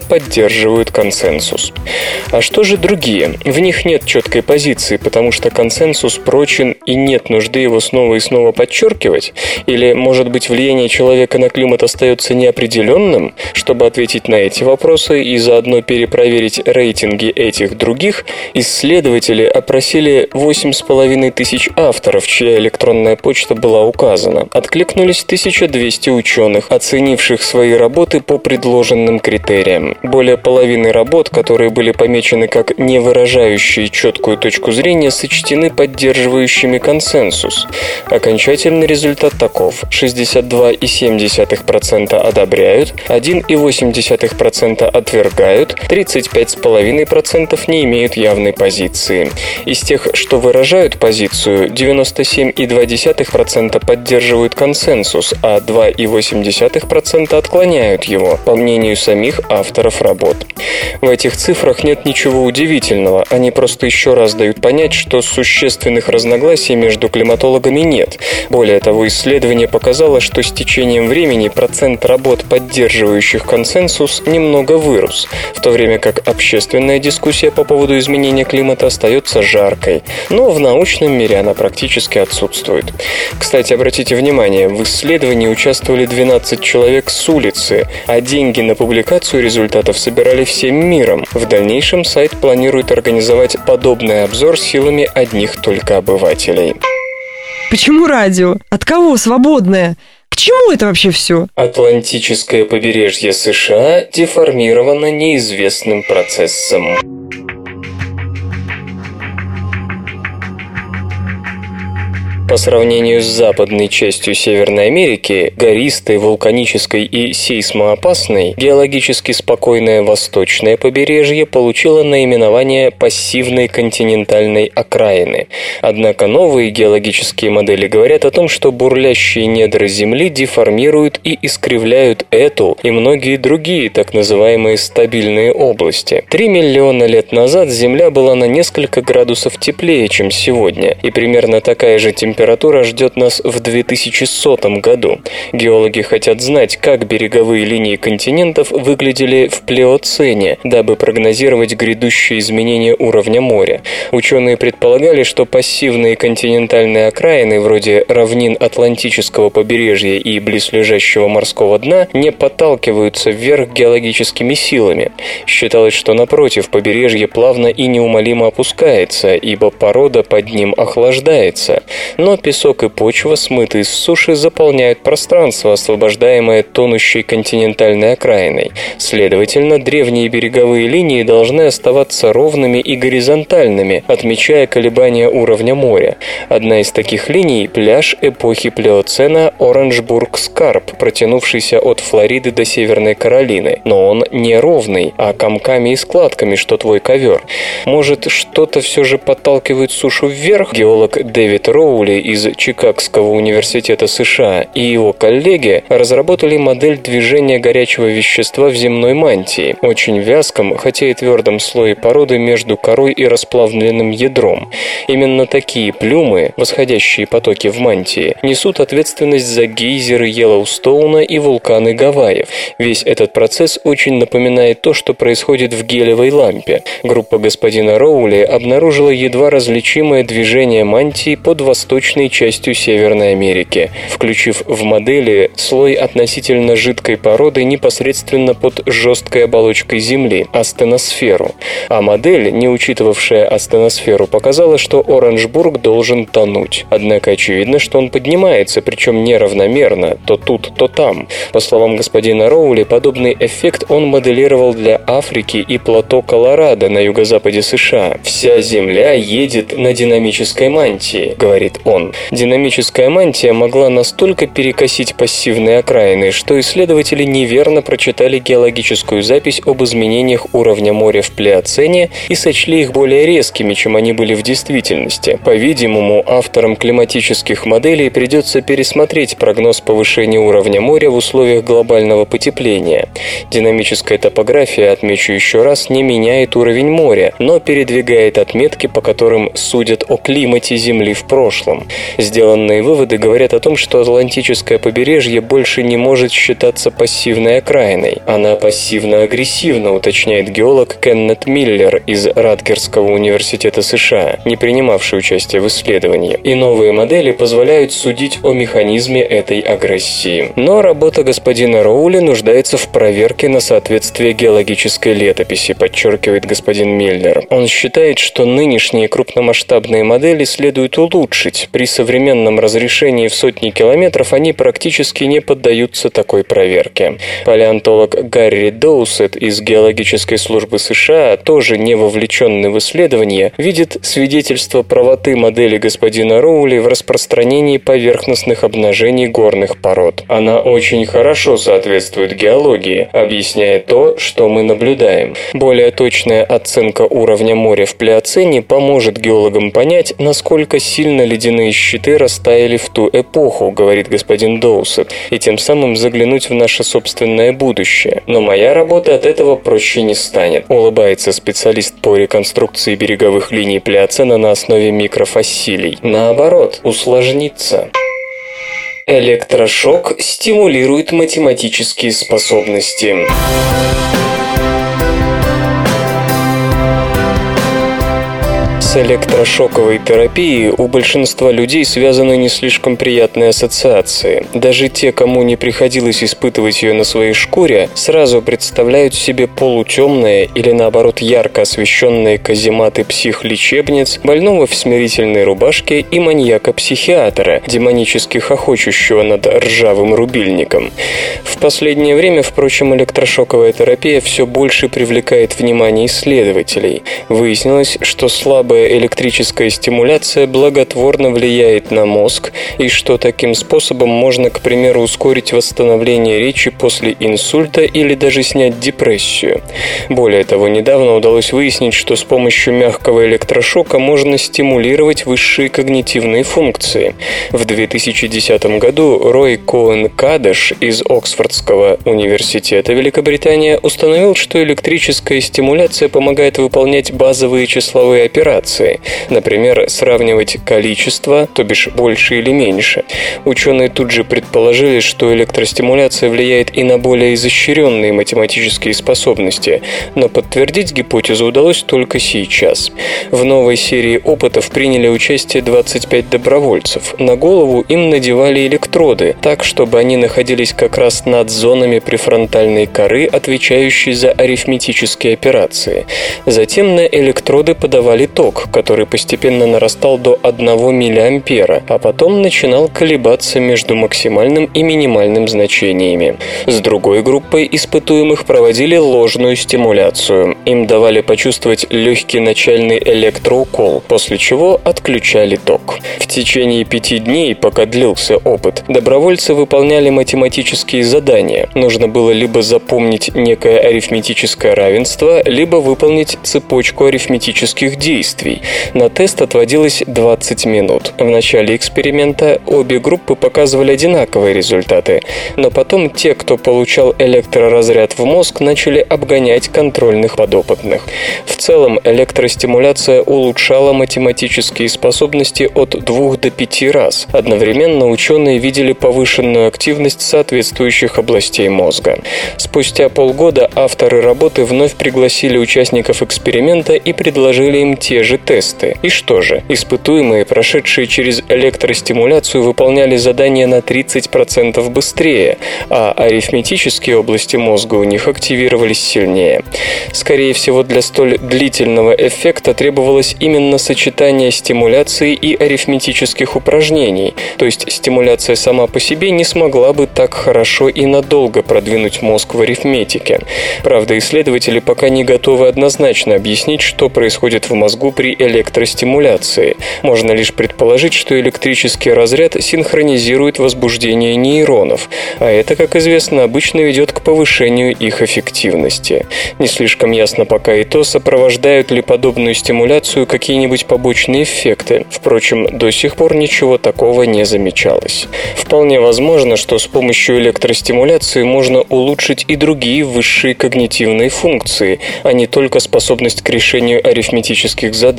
поддерживают консенсус. А что же другие? В них нет четкой позиции, потому что консенсус прочен и нет нужды его снова и снова подчеркивать? Или, может быть, влияние человека на климат остается неопределенным? Чтобы ответить на эти вопросы и заодно перепроверить рейтинги этих других, исследователи опросили 8,5 тысяч авторов, чья электронная почта была указана. Откликнулись 1200 ученых, оценивших свои работы по предложенным критериям. Более половины работ, которые были помечены как не выражающие четкую точку зрения, сочтены поддерживающими консенсус. Окончательный результат таков. 62,7% одобряют, 1,8% отвергают, 35,5% не имеют явной позиции. Из тех, что выражают позицию, 97,2% поддерживают консенсус, а 2,8% отклоняют его, по мнению самих авторов работ. В этих цифрах нет ничего удивительного, они просто еще раз дают понять, что существенных разногласий между климатологами нет. Более того, исследование показало, что с течением времени процент работ, поддерживающих консенсус, немного вырос, в то время как общественная дискуссия по поводу изменения климата остается жаркой, но в научном мире она практически отсутствует. Кстати, обратите внимание, в исследовании участвовали 12 человек с улицы, а деньги на публикацию результатов собирали всем миром. В дальнейшем сайт планирует организовать подобный обзор силами одних только обывателей. Почему радио? От кого свободное? К чему это вообще все? Атлантическое побережье США деформировано неизвестным процессом. По сравнению с западной частью Северной Америки, гористой, вулканической и сейсмоопасной, геологически спокойное восточное побережье получило наименование пассивной континентальной окраины. Однако новые геологические модели говорят о том, что бурлящие недра Земли деформируют и искривляют эту и многие другие так называемые стабильные области. Три миллиона лет назад Земля была на несколько градусов теплее, чем сегодня, и примерно такая же температура ждет нас в 2100 году. Геологи хотят знать, как береговые линии континентов выглядели в плеоцене, дабы прогнозировать грядущие изменения уровня моря. Ученые предполагали, что пассивные континентальные окраины, вроде равнин Атлантического побережья и близлежащего морского дна, не подталкиваются вверх геологическими силами. Считалось, что напротив, побережье плавно и неумолимо опускается, ибо порода под ним охлаждается. Но песок и почва, смытые с суши, заполняют пространство, освобождаемое тонущей континентальной окраиной. Следовательно, древние береговые линии должны оставаться ровными и горизонтальными, отмечая колебания уровня моря. Одна из таких линий – пляж эпохи Плеоцена Оранжбург-Скарп, протянувшийся от Флориды до Северной Каролины. Но он не ровный, а комками и складками, что твой ковер. Может, что-то все же подталкивает сушу вверх? Геолог Дэвид Роули из Чикагского университета США и его коллеги разработали модель движения горячего вещества в земной мантии, очень вязком, хотя и твердом слое породы между корой и расплавленным ядром. Именно такие плюмы, восходящие потоки в мантии, несут ответственность за гейзеры Йеллоустоуна и вулканы Гавайев. Весь этот процесс очень напоминает то, что происходит в гелевой лампе. Группа господина Роули обнаружила едва различимое движение мантии под восточной частью Северной Америки, включив в модели слой относительно жидкой породы непосредственно под жесткой оболочкой Земли – астеносферу. А модель, не учитывавшая астеносферу, показала, что Оранжбург должен тонуть. Однако очевидно, что он поднимается, причем неравномерно, то тут, то там. По словам господина Роули, подобный эффект он моделировал для Африки и плато Колорадо на юго-западе США. «Вся Земля едет на динамической мантии», — говорит он. Динамическая мантия могла настолько перекосить пассивные окраины, что исследователи неверно прочитали геологическую запись об изменениях уровня моря в Плеоцене и сочли их более резкими, чем они были в действительности. По-видимому, авторам климатических моделей придется пересмотреть прогноз повышения уровня моря в условиях глобального потепления. Динамическая топография, отмечу еще раз, не меняет уровень моря, но передвигает отметки, по которым судят о климате Земли в прошлом. Сделанные выводы говорят о том, что Атлантическое побережье больше не может считаться пассивной окраиной. Она пассивно-агрессивна, уточняет геолог Кеннет Миллер из Радгерского университета США, не принимавший участие в исследовании. И новые модели позволяют судить о механизме этой агрессии. Но работа господина Роули нуждается в проверке на соответствие геологической летописи, подчеркивает господин Миллер. Он считает, что нынешние крупномасштабные модели следует улучшить. При современном разрешении в сотни километров они практически не поддаются такой проверке. Палеонтолог Гарри Доусет из Геологической службы США, тоже не вовлеченный в исследование, видит свидетельство правоты модели господина Роули в распространении поверхностных обнажений горных пород. Она очень хорошо соответствует геологии, объясняя то, что мы наблюдаем. Более точная оценка уровня моря в Плеоцене поможет геологам понять, насколько сильно ледяные щиты растаяли в ту эпоху, говорит господин Доусет, и тем самым заглянуть в наше собственное будущее. Но моя работа от этого проще не станет, улыбается специалист по реконструкции береговых линий Плеоцена на основе микрофасилий. Наоборот, усложнится. Электрошок стимулирует математические способности. С электрошоковой терапией у большинства людей связаны не слишком приятные ассоциации. Даже те, кому не приходилось испытывать ее на своей шкуре, сразу представляют себе полутемные или наоборот ярко освещенные казематы психлечебниц, больного в смирительной рубашке и маньяка-психиатра, демонически хохочущего над ржавым рубильником. В последнее время, впрочем, электрошоковая терапия все больше привлекает внимание исследователей. Выяснилось, что насколько электрическая стимуляция благотворно влияет на мозг и что таким способом можно, к примеру, ускорить восстановление речи после инсульта или даже снять депрессию. Более того, недавно удалось выяснить, что с помощью мягкого электрошока можно стимулировать высшие когнитивные функции. В 2010 году Рой Коэн Кадеш из Оксфордского университета Великобритания установил, что электрическая стимуляция помогает выполнять базовые числовые операции, например, сравнивать количество, то бишь больше или меньше. Ученые тут же предположили, что электростимуляция влияет и на более изощренные математические способности, но подтвердить гипотезу удалось только сейчас. В новой серии опытов приняли участие 25 добровольцев. На голову им надевали электроды, так, чтобы они находились как раз над зонами префронтальной коры, отвечающей за арифметические операции. Затем на электроды подавали ток, который постепенно нарастал до 1 мА, а потом начинал колебаться между максимальным и минимальным значениями. С другой группой испытуемых проводили ложную стимуляцию. Им давали почувствовать легкий начальный электроукол, после чего отключали ток. В течение пяти дней, пока длился опыт, добровольцы выполняли математические задания. Нужно было либо запомнить некое арифметическое равенство, либо выполнить цепочку арифметических действий. На тест отводилось 20 минут. В начале эксперимента обе группы показывали одинаковые результаты, но потом те, кто получал электроразряд в мозг, начали обгонять контрольных подопытных. В целом, электростимуляция улучшала математические способности от 2 до 5 раз. Одновременно ученые видели повышенную активность соответствующих областей мозга. Спустя полгода авторы работы вновь пригласили участников эксперимента и предложили им те же тесты. И что же, испытуемые, прошедшие через электростимуляцию, выполняли задания на 30% быстрее, а арифметические области мозга у них активировались сильнее. Скорее всего, для столь длительного эффекта требовалось именно сочетание стимуляции и арифметических упражнений, то есть стимуляция сама по себе не смогла бы так хорошо и надолго продвинуть мозг в арифметике. Правда, исследователи пока не готовы однозначно объяснить, что происходит в мозгу при электростимуляции. Можно лишь предположить, что электрический разряд синхронизирует возбуждение нейронов, а это, как известно, обычно ведет к повышению их эффективности. Не слишком ясно пока и то, сопровождают ли подобную стимуляцию какие-нибудь побочные эффекты. Впрочем, до сих пор ничего такого не замечалось. Вполне возможно, что с помощью электростимуляции можно улучшить и другие высшие когнитивные функции, а не только способность к решению арифметических задач.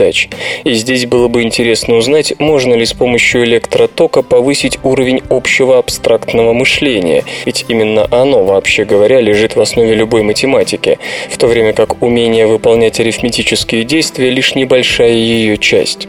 И здесь было бы интересно узнать, можно ли с помощью электротока повысить уровень общего абстрактного мышления, ведь именно оно, вообще говоря, лежит в основе любой математики, в то время как умение выполнять арифметические действия лишь небольшая ее часть.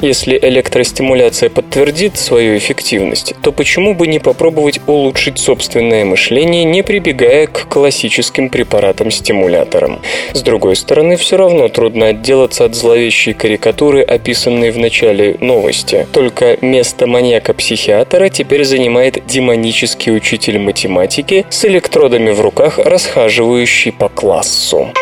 Если электростимуляция подтвердит свою эффективность, то почему бы не попробовать улучшить собственное мышление, не прибегая к классическим препаратам-стимуляторам? С другой стороны, все равно трудно отделаться от зловещей карикатуры, описанной в начале новости. Только место маньяка-психиатра теперь занимает демонический учитель математики с электродами в руках, расхаживающий по классу.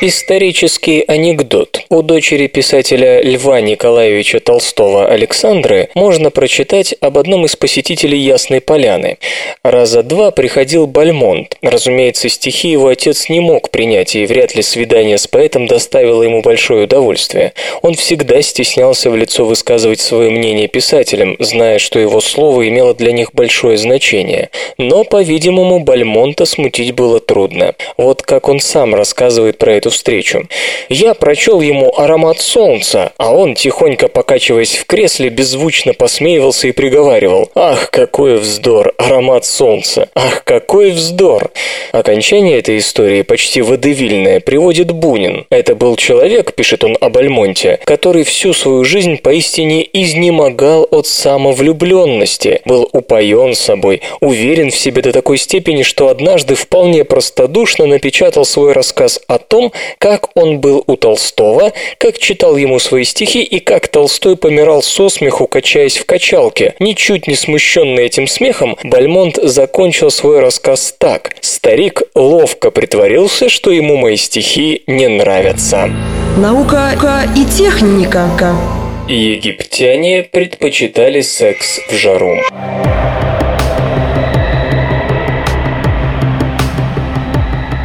Исторический анекдот. У дочери писателя Льва Николаевича Толстого Александры можно прочитать об одном из посетителей Ясной Поляны. Раза два приходил Бальмонт. Разумеется, стихи его отец не мог принять, и вряд ли свидание с поэтом доставило ему большое удовольствие. Он всегда стеснялся в лицо высказывать свое мнение писателям, зная, что его слово имело для них большое значение. Но, по-видимому, Бальмонта смутить было трудно. Вот как он сам рассказывает про эту эту встречу. Я прочел ему «Аромат солнца», а он, тихонько покачиваясь в кресле, беззвучно посмеивался и приговаривал «Ах, какой вздор! Аромат солнца! Ах, какой вздор!» Окончание этой истории, почти водевильное, приводит Бунин. Это был человек, пишет он об Альмонте, который всю свою жизнь поистине изнемогал от самовлюбленности, был упоен собой, уверен в себе до такой степени, что однажды вполне простодушно напечатал свой рассказ о том, как он был у Толстого, как читал ему свои стихи и как Толстой помирал со смеху, качаясь в качалке. Ничуть не смущенный этим смехом, Бальмонт закончил свой рассказ так. «Старик ловко притворился, что ему мои стихи не нравятся». Наука и техника. Египтяне предпочитали секс в жару.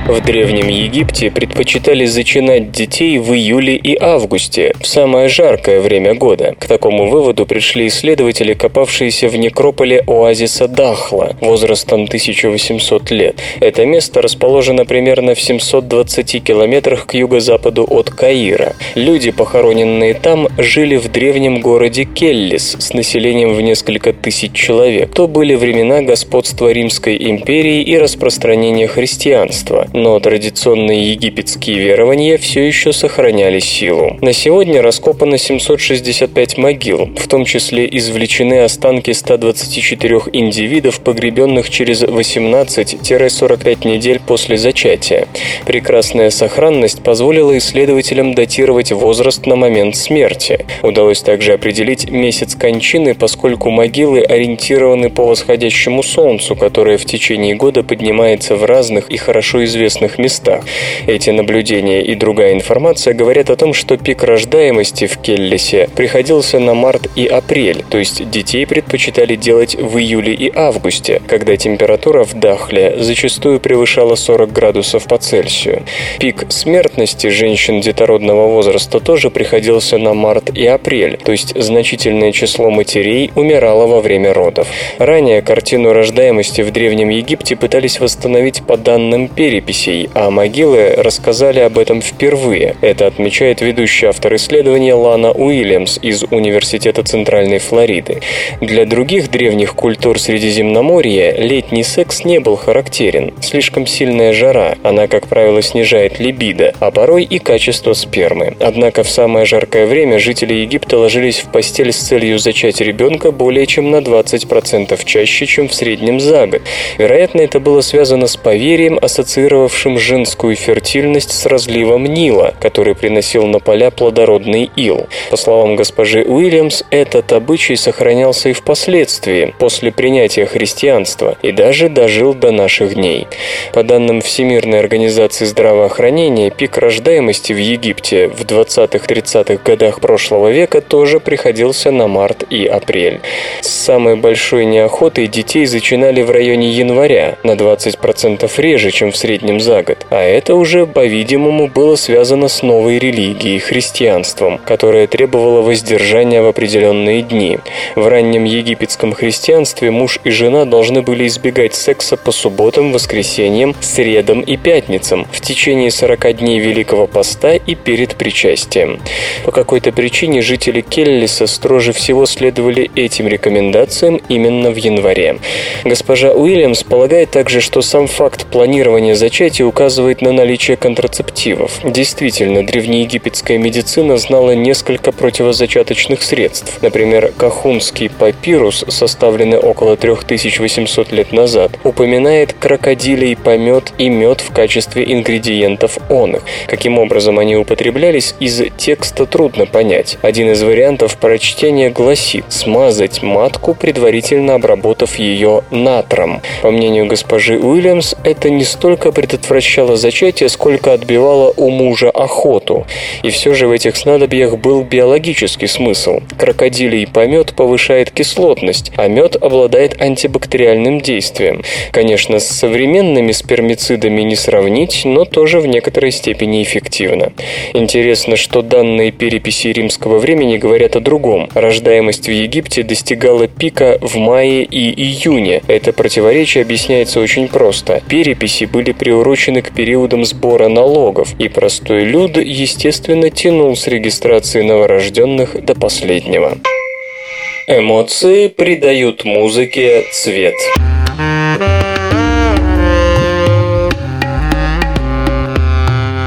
В Древнем Египте предпочитали зачинать детей в июле и августе, в самое жаркое время года. К такому выводу пришли исследователи, копавшиеся в некрополе оазиса Дахла, возрастом 1800 лет. Это место расположено примерно в 720 километрах к юго-западу от Каира. Люди, похороненные там, жили в древнем городе Келлис с населением в несколько тысяч человек. То были времена господства Римской империи и распространения христианства но традиционные египетские верования все еще сохраняли силу. На сегодня раскопано 765 могил, в том числе извлечены останки 124 индивидов, погребенных через 18-45 недель после зачатия. Прекрасная сохранность позволила исследователям датировать возраст на момент смерти. Удалось также определить месяц кончины, поскольку могилы ориентированы по восходящему солнцу, которое в течение года поднимается в разных и хорошо известных известных местах. Эти наблюдения и другая информация говорят о том, что пик рождаемости в Келлисе приходился на март и апрель, то есть детей предпочитали делать в июле и августе, когда температура в Дахле зачастую превышала 40 градусов по Цельсию. Пик смертности женщин детородного возраста тоже приходился на март и апрель, то есть значительное число матерей умирало во время родов. Ранее картину рождаемости в Древнем Египте пытались восстановить по данным переписи, летописей, а могилы рассказали об этом впервые. Это отмечает ведущий автор исследования Лана Уильямс из Университета Центральной Флориды. Для других древних культур Средиземноморья летний секс не был характерен. Слишком сильная жара, она, как правило, снижает либидо, а порой и качество спермы. Однако в самое жаркое время жители Египта ложились в постель с целью зачать ребенка более чем на 20% чаще, чем в среднем за год. Вероятно, это было связано с поверьем, ассоциированным ассоциировавшим женскую фертильность с разливом Нила, который приносил на поля плодородный ил. По словам госпожи Уильямс, этот обычай сохранялся и впоследствии, после принятия христианства, и даже дожил до наших дней. По данным Всемирной организации здравоохранения, пик рождаемости в Египте в 20-30-х годах прошлого века тоже приходился на март и апрель. С самой большой неохотой детей зачинали в районе января, на 20% реже, чем в среднем среднем за год, а это уже, по-видимому, было связано с новой религией, христианством, которое требовало воздержания в определенные дни. В раннем египетском христианстве муж и жена должны были избегать секса по субботам, воскресеньям, средам и пятницам в течение 40 дней Великого Поста и перед причастием. По какой-то причине жители Келлиса строже всего следовали этим рекомендациям именно в январе. Госпожа Уильямс полагает также, что сам факт планирования зачатия зачатия указывает на наличие контрацептивов. Действительно, древнеегипетская медицина знала несколько противозачаточных средств. Например, Кахунский папирус, составленный около 3800 лет назад, упоминает крокодилей помет и мед в качестве ингредиентов он их. Каким образом они употреблялись, из текста трудно понять. Один из вариантов прочтения гласит «смазать матку, предварительно обработав ее натром». По мнению госпожи Уильямс, это не столько предотвращало зачатие, сколько отбивало у мужа охоту. И все же в этих снадобьях был биологический смысл. Крокодилий помет повышает кислотность, а мед обладает антибактериальным действием. Конечно, с современными спермицидами не сравнить, но тоже в некоторой степени эффективно. Интересно, что данные переписи римского времени говорят о другом. Рождаемость в Египте достигала пика в мае и июне. Это противоречие объясняется очень просто. Переписи были приурочены приурочены к периодам сбора налогов, и простой люд, естественно, тянул с регистрации новорожденных до последнего. Эмоции придают музыке цвет.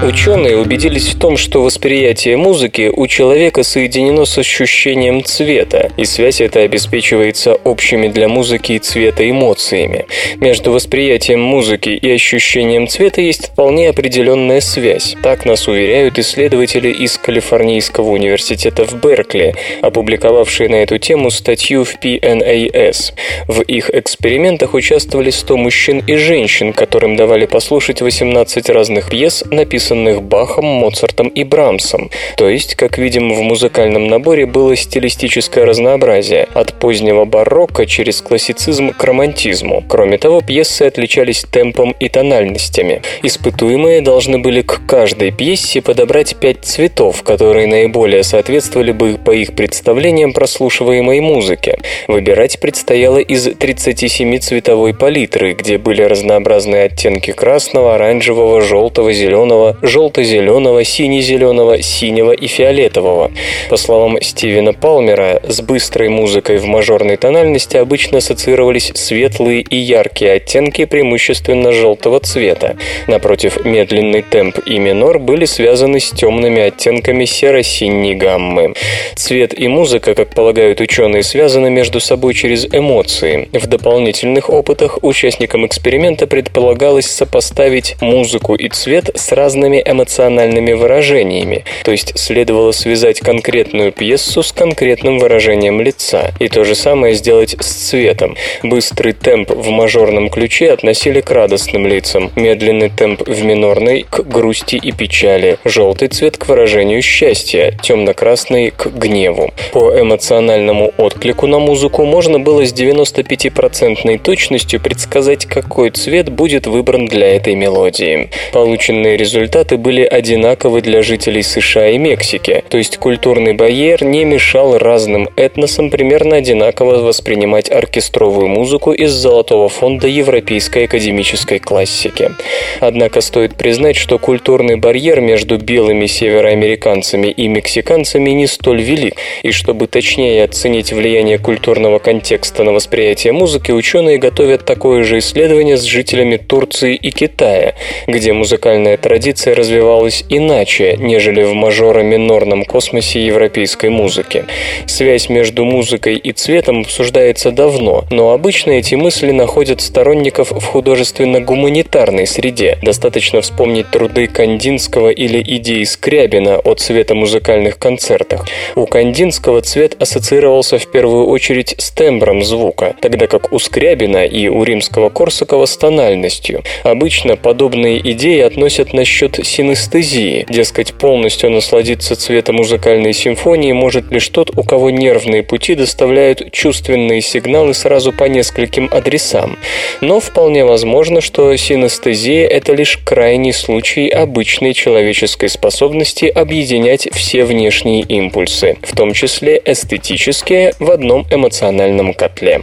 Ученые убедились в том, что восприятие музыки у человека соединено с ощущением цвета, и связь эта обеспечивается общими для музыки и цвета эмоциями. Между восприятием музыки и ощущением цвета есть вполне определенная связь. Так нас уверяют исследователи из Калифорнийского университета в Беркли, опубликовавшие на эту тему статью в PNAS. В их экспериментах участвовали 100 мужчин и женщин, которым давали послушать 18 разных пьес, написанных написанных Бахом, Моцартом и Брамсом. То есть, как видим, в музыкальном наборе было стилистическое разнообразие, от позднего барокко через классицизм к романтизму. Кроме того, пьесы отличались темпом и тональностями. Испытуемые должны были к каждой пьесе подобрать пять цветов, которые наиболее соответствовали бы по их представлениям прослушиваемой музыке. Выбирать предстояло из 37 цветовой палитры, где были разнообразные оттенки красного, оранжевого, желтого, зеленого, желто-зеленого, сине-зеленого, синего и фиолетового. По словам Стивена Палмера, с быстрой музыкой в мажорной тональности обычно ассоциировались светлые и яркие оттенки преимущественно желтого цвета. Напротив, медленный темп и минор были связаны с темными оттенками серо-синей гаммы. Цвет и музыка, как полагают ученые, связаны между собой через эмоции. В дополнительных опытах участникам эксперимента предполагалось сопоставить музыку и цвет с разными эмоциональными выражениями, то есть следовало связать конкретную пьесу с конкретным выражением лица, и то же самое сделать с цветом. Быстрый темп в мажорном ключе относили к радостным лицам, медленный темп в минорной – к грусти и печали, желтый цвет к выражению счастья, темно-красный – к гневу. По эмоциональному отклику на музыку можно было с 95% точностью предсказать, какой цвет будет выбран для этой мелодии. Полученные результаты были одинаковы для жителей США и Мексики, то есть культурный барьер не мешал разным этносам примерно одинаково воспринимать оркестровую музыку из золотого фонда европейской академической классики. Однако стоит признать, что культурный барьер между белыми североамериканцами и мексиканцами не столь велик, и чтобы точнее оценить влияние культурного контекста на восприятие музыки, ученые готовят такое же исследование с жителями Турции и Китая, где музыкальная традиция развивалась иначе, нежели в мажоро-минорном космосе европейской музыки. Связь между музыкой и цветом обсуждается давно, но обычно эти мысли находят сторонников в художественно-гуманитарной среде. Достаточно вспомнить труды Кандинского или идеи Скрябина о цветомузыкальных концертах. У Кандинского цвет ассоциировался в первую очередь с тембром звука, тогда как у Скрябина и у римского Корсакова с тональностью. Обычно подобные идеи относят насчет синестезии, дескать, полностью насладиться цветом музыкальной симфонии может лишь тот, у кого нервные пути доставляют чувственные сигналы сразу по нескольким адресам. Но вполне возможно, что синестезия – это лишь крайний случай обычной человеческой способности объединять все внешние импульсы, в том числе эстетические, в одном эмоциональном котле.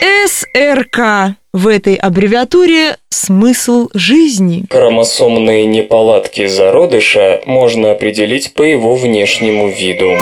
СРК. В этой аббревиатуре смысл жизни. Хромосомные неполадки зародыша можно определить по его внешнему виду.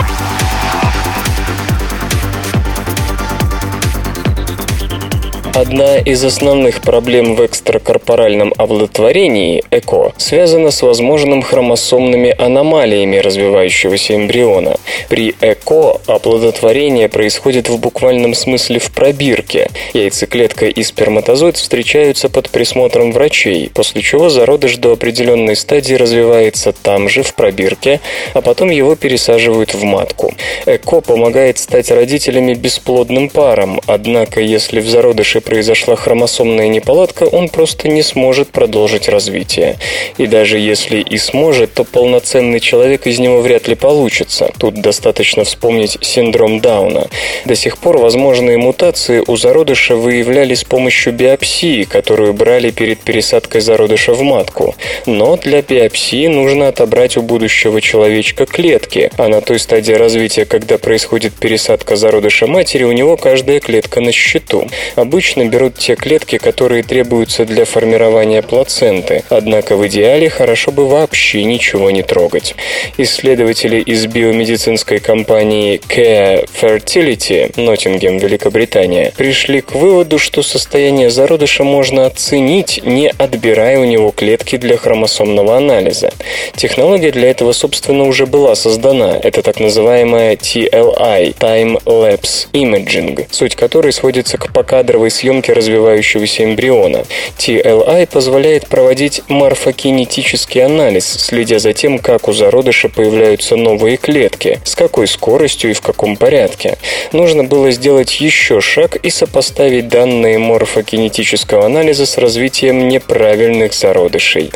Одна из основных проблем в экстракорпоральном оплодотворении, ЭКО, связана с возможным хромосомными аномалиями развивающегося эмбриона. При ЭКО оплодотворение происходит в буквальном смысле в пробирке. Яйцеклетка и сперматозоид встречаются под присмотром врачей, после чего зародыш до определенной стадии развивается там же, в пробирке, а потом его пересаживают в матку. ЭКО помогает стать родителями бесплодным парам, однако если в зародыше произошла хромосомная неполадка, он просто не сможет продолжить развитие. И даже если и сможет, то полноценный человек из него вряд ли получится. Тут достаточно вспомнить синдром Дауна. До сих пор возможные мутации у зародыша выявляли с помощью биопсии, которую брали перед пересадкой зародыша в матку. Но для биопсии нужно отобрать у будущего человечка клетки, а на той стадии развития, когда происходит пересадка зародыша матери, у него каждая клетка на счету. Обычно обычно берут те клетки, которые требуются для формирования плаценты, однако в идеале хорошо бы вообще ничего не трогать. Исследователи из биомедицинской компании Care Fertility, Ноттингем, Великобритания, пришли к выводу, что состояние зародыша можно оценить, не отбирая у него клетки для хромосомного анализа. Технология для этого, собственно, уже была создана. Это так называемая TLI – Time Lapse Imaging, суть которой сводится к покадровой съемке съемки развивающегося эмбриона. TLI позволяет проводить морфокинетический анализ, следя за тем, как у зародыша появляются новые клетки, с какой скоростью и в каком порядке. Нужно было сделать еще шаг и сопоставить данные морфокинетического анализа с развитием неправильных зародышей.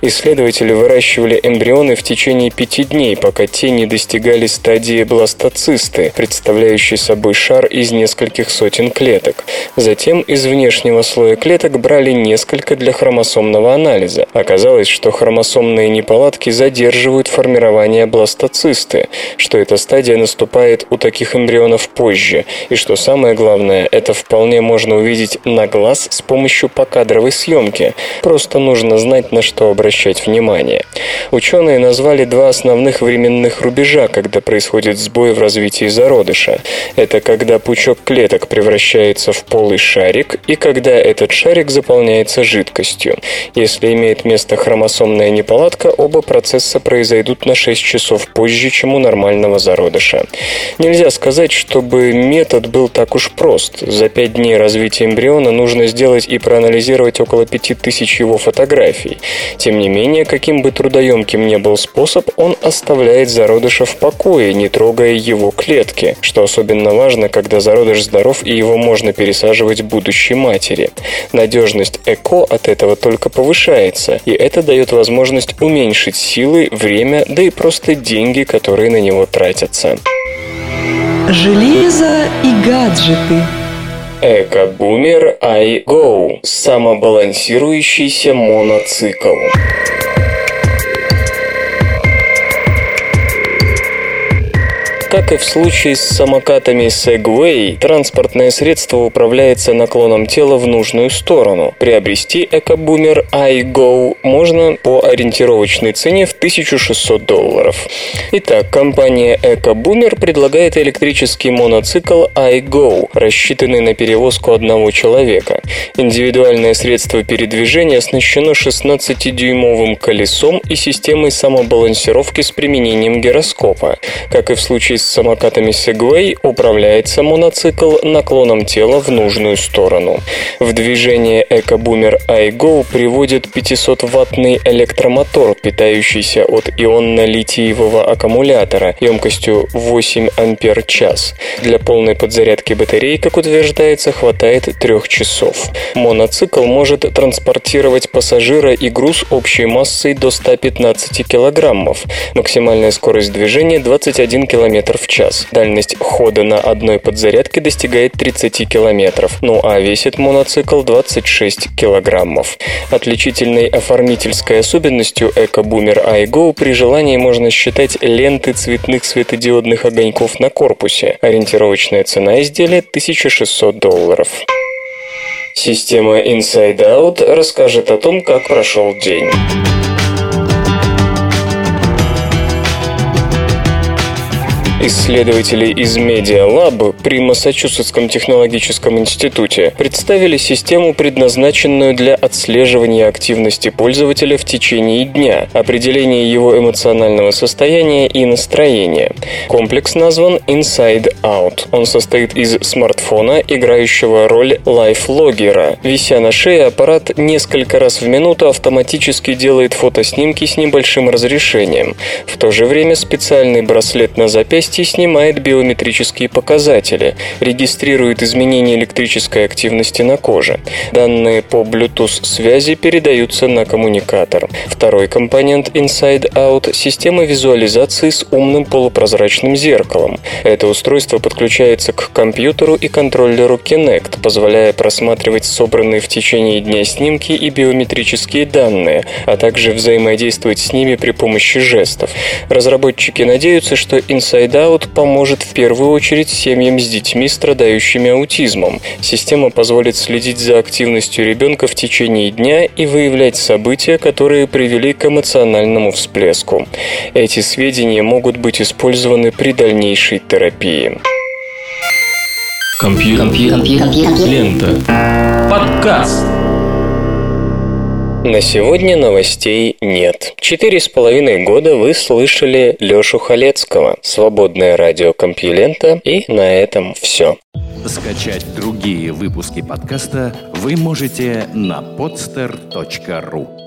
Исследователи выращивали эмбрионы в течение пяти дней, пока те не достигали стадии бластоцисты, представляющей собой шар из нескольких сотен клеток. Затем из внешнего слоя клеток брали несколько для хромосомного анализа. Оказалось, что хромосомные неполадки задерживают формирование бластоцисты, что эта стадия наступает у таких эмбрионов позже, и что самое главное, это вполне можно увидеть на глаз с помощью покадровой съемки. Просто нужно знать, на что обращать внимание. Ученые назвали два основных временных рубежа, когда происходит сбой в развитии зародыша. Это когда пучок клеток превращается в полый шарик и когда этот шарик заполняется жидкостью. Если имеет место хромосомная неполадка, оба процесса произойдут на 6 часов позже, чем у нормального зародыша. Нельзя сказать, чтобы метод был так уж прост. За 5 дней развития эмбриона нужно сделать и проанализировать около 5000 его фотографий. Тем не менее, каким бы трудоемким ни был способ, он оставляет зародыша в покое, не трогая его клетки, что особенно важно, когда зародыш здоров и его можно пересаживать будущей матери. Надежность ЭКО от этого только повышается, и это дает возможность уменьшить силы, время, да и просто деньги, которые на него тратятся. Железо и гаджеты. Эко-бумер iGo – самобалансирующийся моноцикл. Как и в случае с самокатами Segway, транспортное средство управляется наклоном тела в нужную сторону. Приобрести экобумер iGo можно по ориентировочной цене в 1600 долларов. Итак, компания EcoBoomer предлагает электрический моноцикл iGo, рассчитанный на перевозку одного человека. Индивидуальное средство передвижения оснащено 16-дюймовым колесом и системой самобалансировки с применением гироскопа. Как и в случае с самокатами Segway управляется моноцикл наклоном тела в нужную сторону. В движение EcoBoomer iGo приводит 500-ваттный электромотор, питающийся от ионно-литиевого аккумулятора емкостью 8 ампер-час. Для полной подзарядки батареи, как утверждается, хватает 3 часов. Моноцикл может транспортировать пассажира и груз общей массой до 115 килограммов. Максимальная скорость движения 21 км в час. Дальность хода на одной подзарядке достигает 30 километров, ну а весит моноцикл 26 килограммов. Отличительной оформительской особенностью EcoBoomer iGo при желании можно считать ленты цветных светодиодных огоньков на корпусе. Ориентировочная цена изделия 1600 долларов. Система Inside Out расскажет о том, как прошел день. Исследователи из Media Lab при Массачусетском технологическом институте представили систему, предназначенную для отслеживания активности пользователя в течение дня, определения его эмоционального состояния и настроения. Комплекс назван Inside Out. Он состоит из смартфона, играющего роль лайфлогера. Вися на шее, аппарат несколько раз в минуту автоматически делает фотоснимки с небольшим разрешением. В то же время специальный браслет на запястье запястье снимает биометрические показатели, регистрирует изменения электрической активности на коже. Данные по Bluetooth связи передаются на коммуникатор. Второй компонент Inside Out – система визуализации с умным полупрозрачным зеркалом. Это устройство подключается к компьютеру и контроллеру Kinect, позволяя просматривать собранные в течение дня снимки и биометрические данные, а также взаимодействовать с ними при помощи жестов. Разработчики надеются, что Inside Out поможет в первую очередь семьям с детьми, страдающими аутизмом. Система позволит следить за активностью ребенка в течение дня и выявлять события, которые привели к эмоциональному всплеску. Эти сведения могут быть использованы при дальнейшей терапии. Компьютер. Компьютер. Лента. Подкаст. На сегодня новостей нет. Четыре с половиной года вы слышали Лёшу Халецкого, свободное радио Компьюлента, и на этом все. Скачать другие выпуски подкаста вы можете на podster.ru